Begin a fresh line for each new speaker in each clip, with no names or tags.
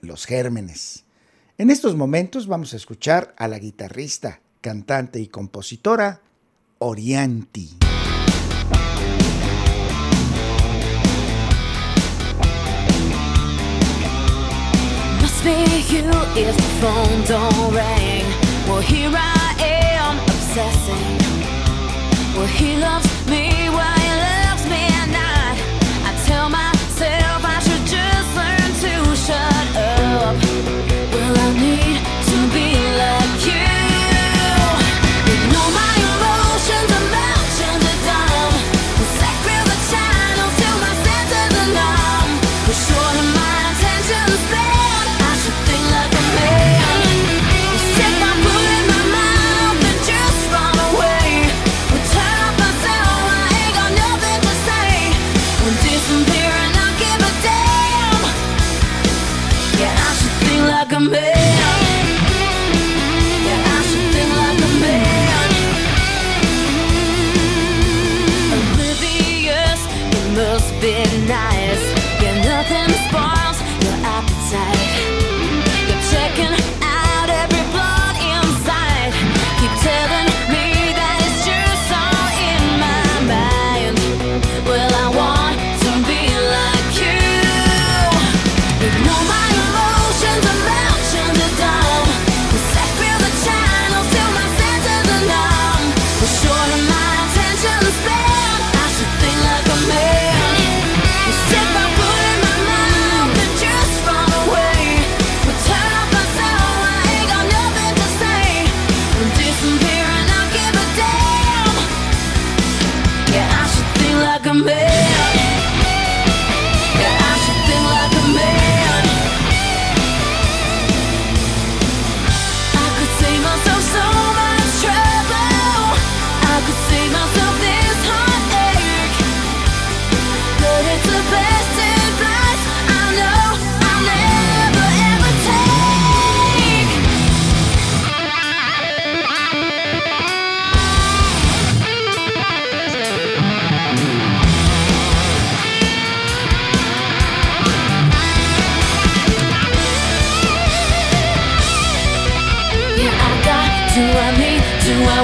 los gérmenes. En estos momentos vamos a escuchar a la guitarrista, cantante y compositora Orianti.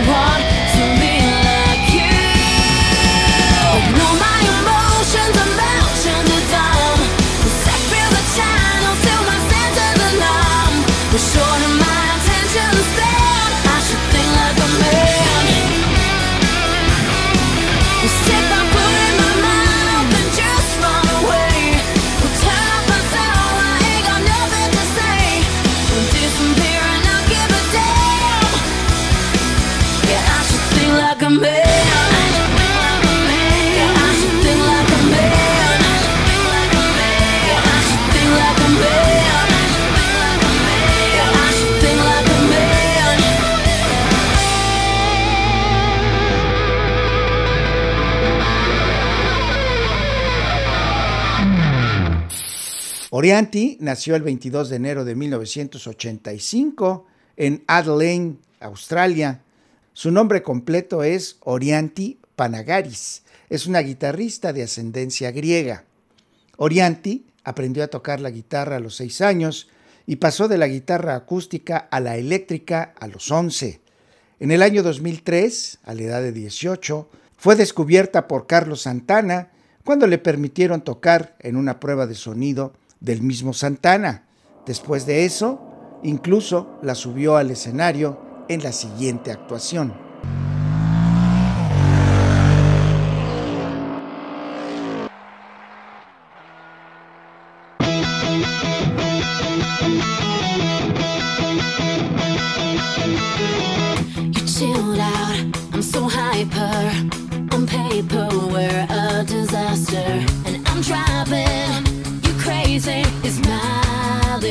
want
Moriarty nació el 22 de enero de 1985 en Adelaide, Australia. Su nombre completo es Orianti Panagaris. Es una guitarrista de ascendencia griega. Orianti aprendió a tocar la guitarra a los seis años y pasó de la guitarra acústica a la eléctrica a los 11. En el año 2003, a la edad de 18, fue descubierta por Carlos Santana cuando le permitieron tocar en una prueba de sonido del mismo Santana. Después de eso, incluso la subió al escenario en la siguiente actuación.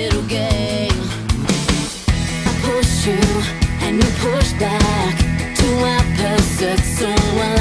little game.
I push you and you push back. Two opposites, so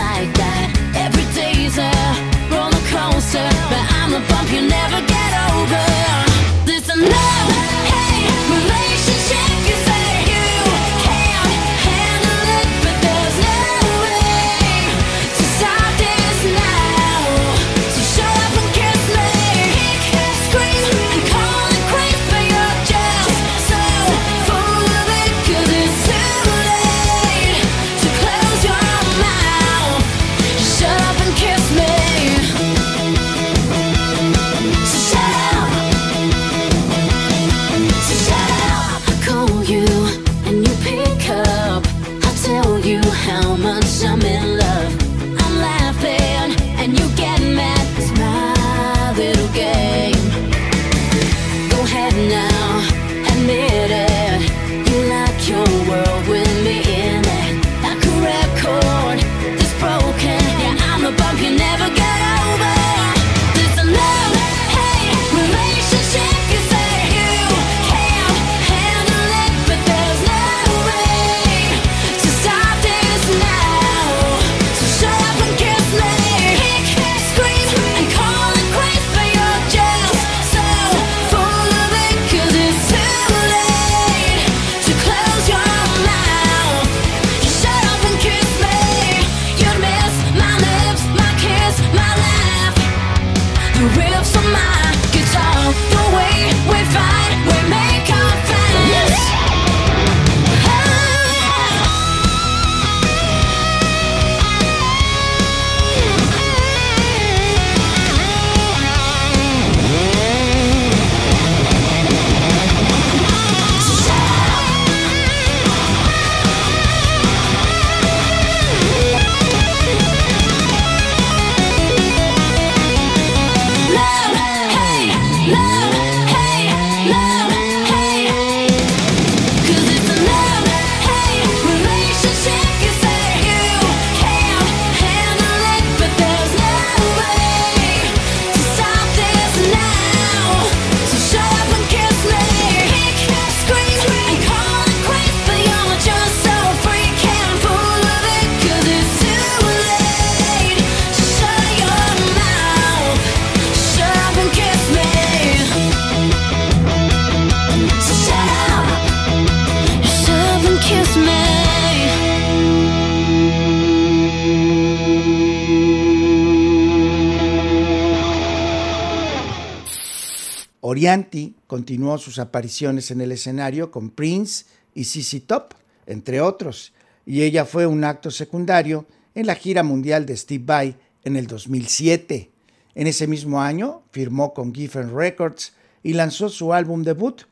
Moriarty continuó sus apariciones en el escenario con Prince y ZZ Top, entre otros, y ella fue un acto secundario en la gira mundial de Steve Vai en el 2007. En ese mismo año firmó con Giffen Records y lanzó su álbum debut,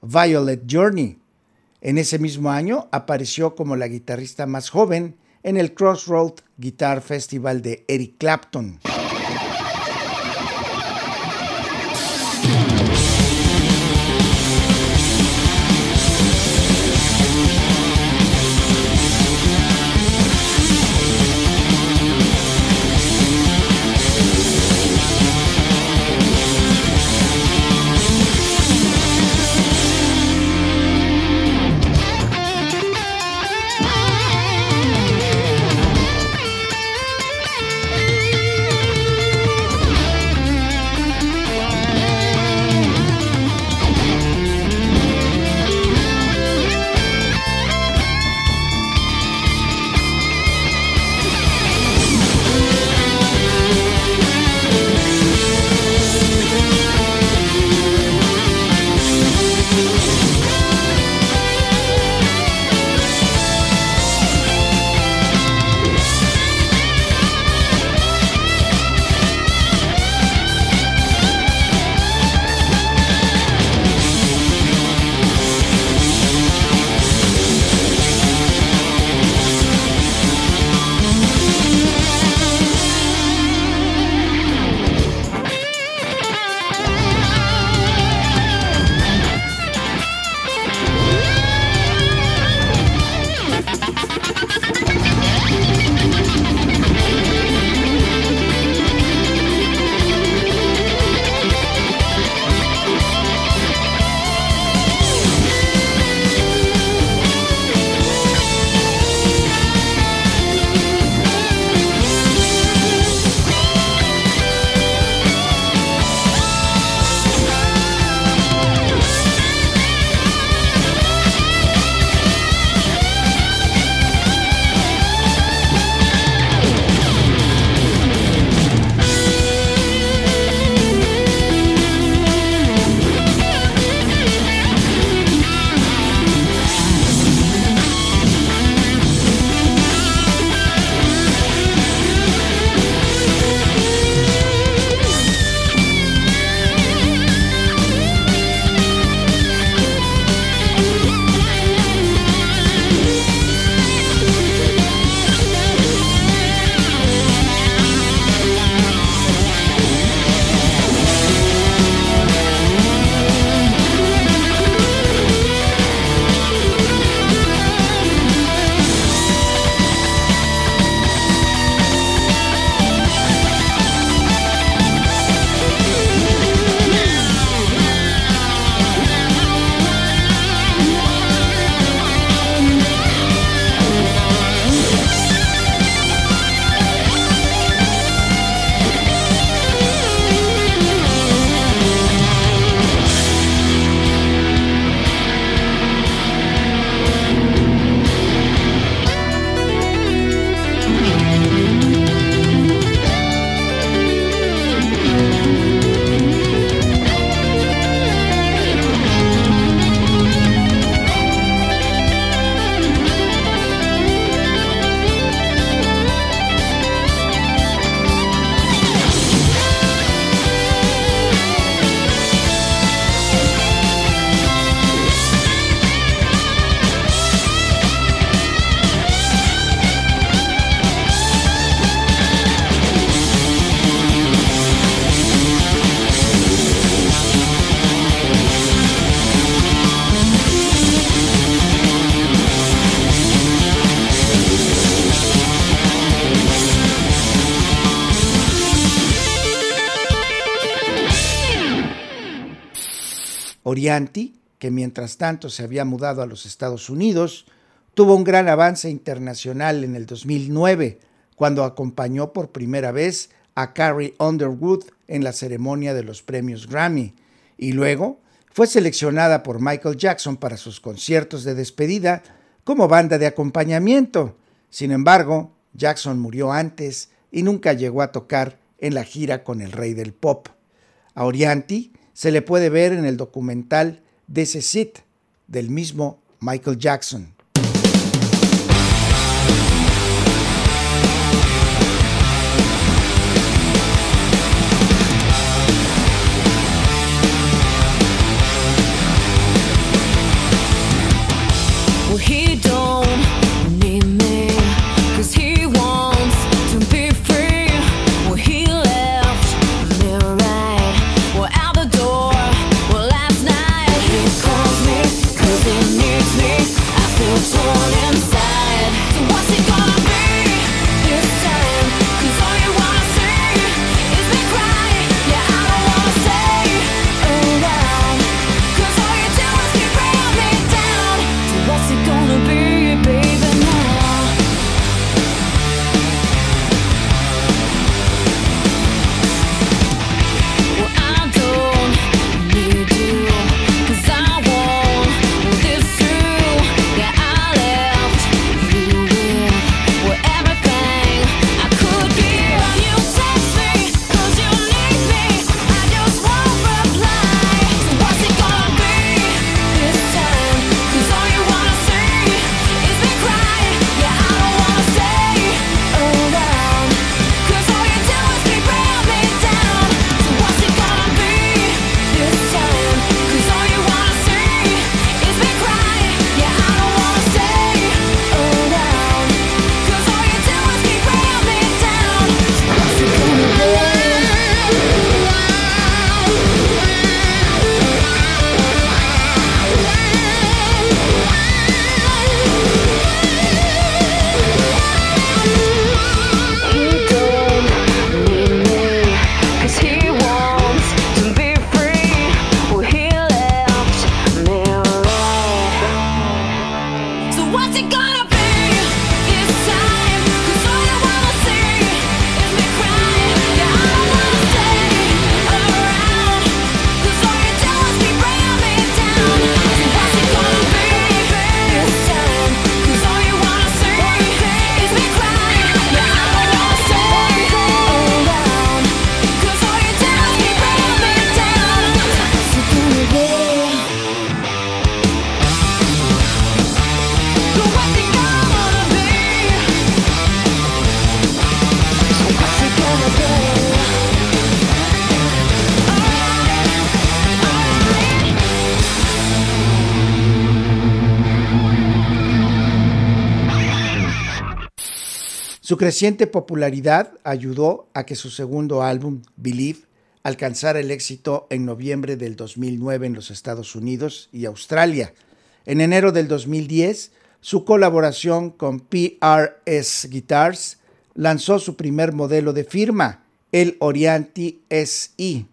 Violet Journey. En ese mismo año apareció como la guitarrista más joven en el Crossroad Guitar Festival de Eric Clapton. Orianti, que mientras tanto se había mudado a los Estados Unidos, tuvo un gran avance internacional en el 2009, cuando acompañó por primera vez a Carrie Underwood en la ceremonia de los premios Grammy, y luego fue seleccionada por Michael Jackson para sus conciertos de despedida como banda de acompañamiento. Sin embargo, Jackson murió antes y nunca llegó a tocar en la gira con el rey del pop. A Orianti se le puede ver en el documental This Is del mismo Michael Jackson.
Needs. I feel torn inside. So what's it gonna be
Su creciente popularidad ayudó a que su segundo álbum, Believe, alcanzara el éxito en noviembre del 2009 en los Estados Unidos y Australia. En enero del 2010, su colaboración con PRS Guitars lanzó su primer modelo de firma, el Orianti SI.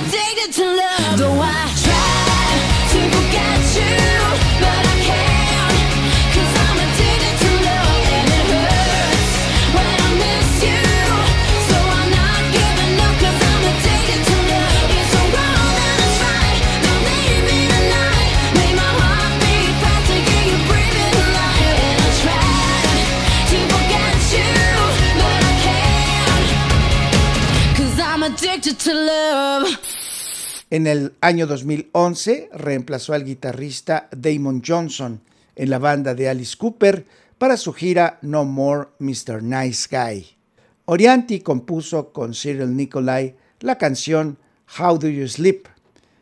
Addicted to love. Though I try to forget you, but I can't. Cause I'm addicted to love and it hurts when I miss you. So I'm not giving up cause I'm addicted to love. It's so wrong and it's right. Don't leave me tonight. Make my heart beat faster, yeah, you breathe it alive. And I try to forget you, but I can't. Cause I'm addicted to love.
En el año 2011 reemplazó al guitarrista Damon Johnson en la banda de Alice Cooper para su gira No More Mr. Nice Guy. Orianti compuso con Cyril Nicolai la canción How Do You Sleep.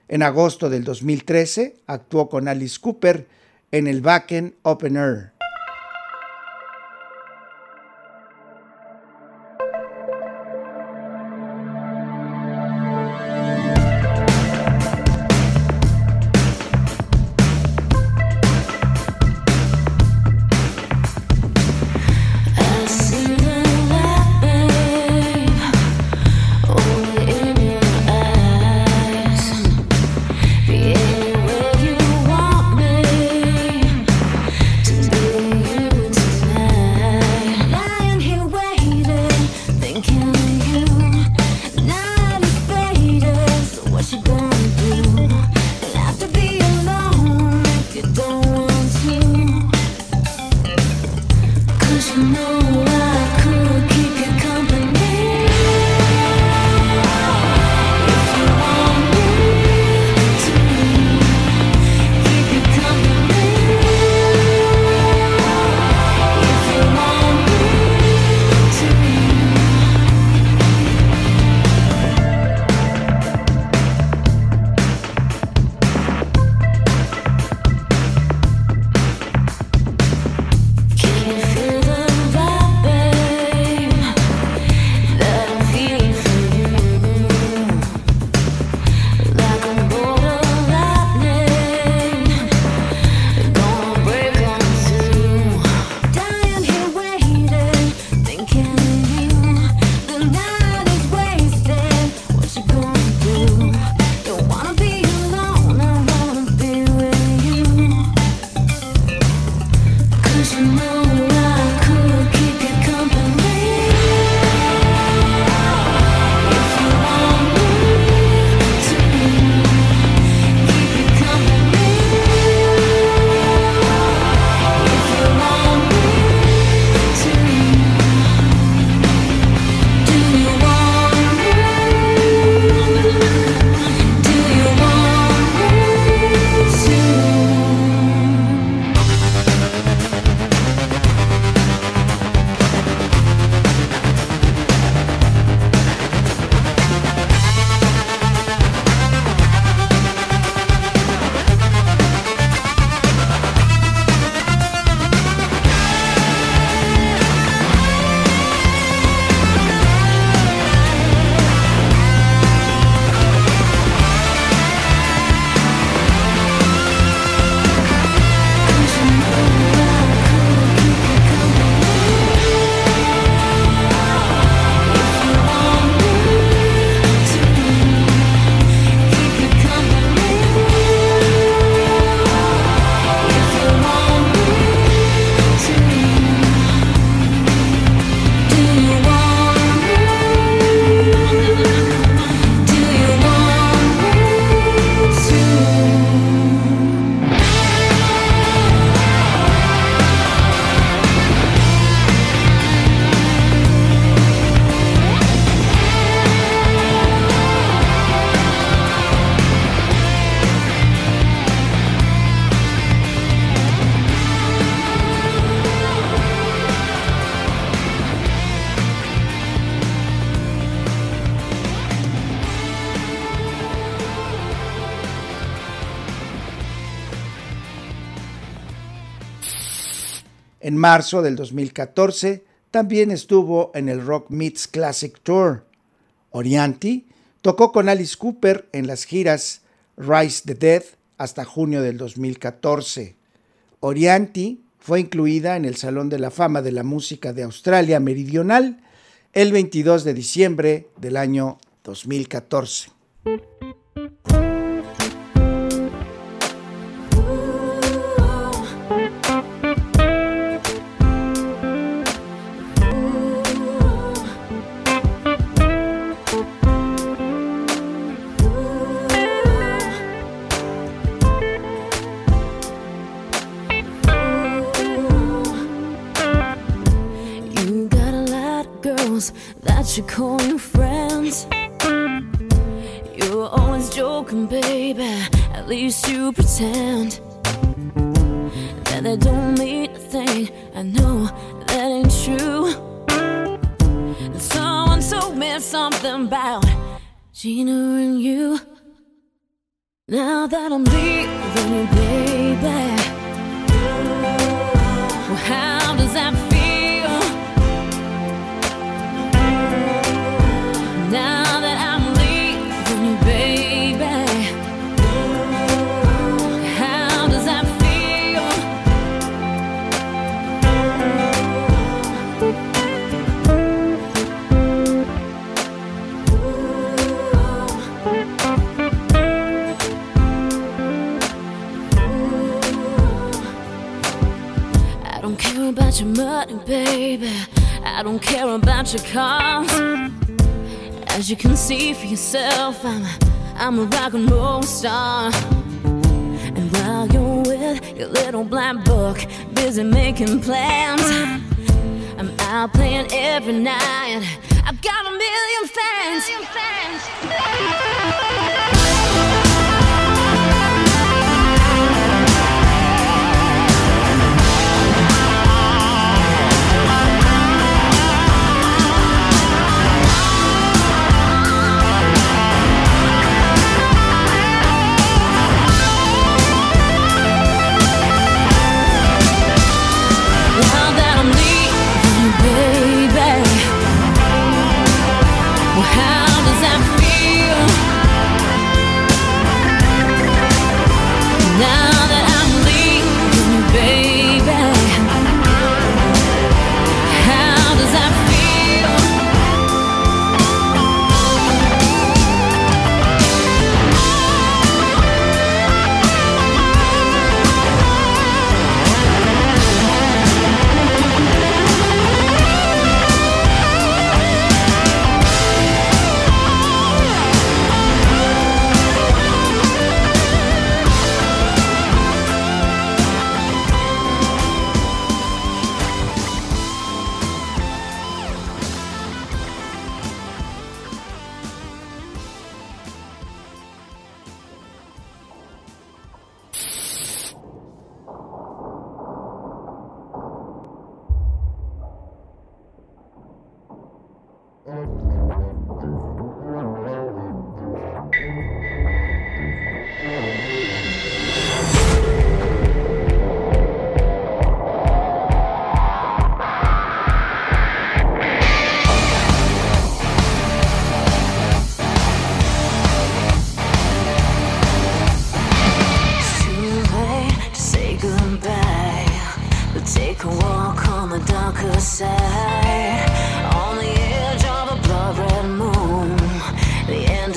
En agosto del 2013 actuó con Alice Cooper en el Wacken Open Air.
Marzo del 2014 también estuvo en el Rock Meets Classic Tour. Orianti tocó con Alice Cooper en las giras Rise the Dead hasta junio del 2014. Orianti fue incluida en el Salón de la Fama de la Música de Australia Meridional el 22 de diciembre del año 2014.
Don't care about your cars. As you can see for yourself, I'm a, I'm a rock and roll star. And while you're with your little black book, busy making plans, I'm out playing every night. I've got a million fans. Now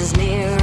is near,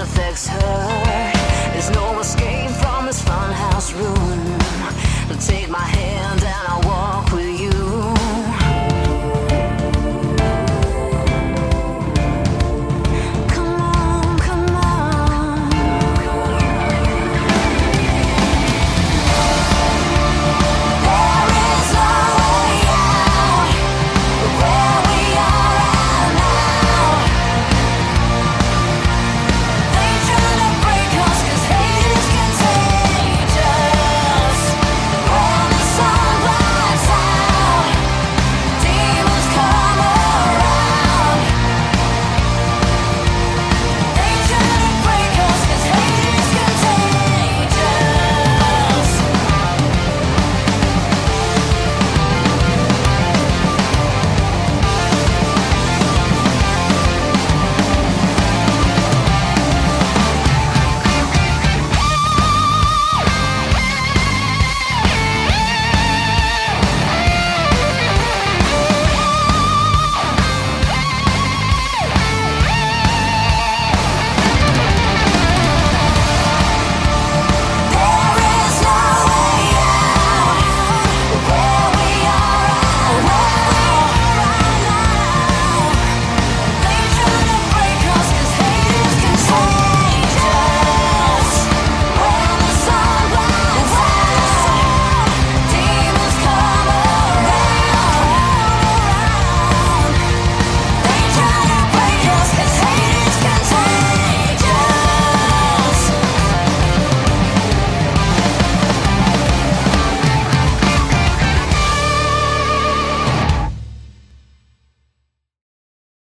affects her. There's no escape from this funhouse room. Take my hand and I'll walk with you.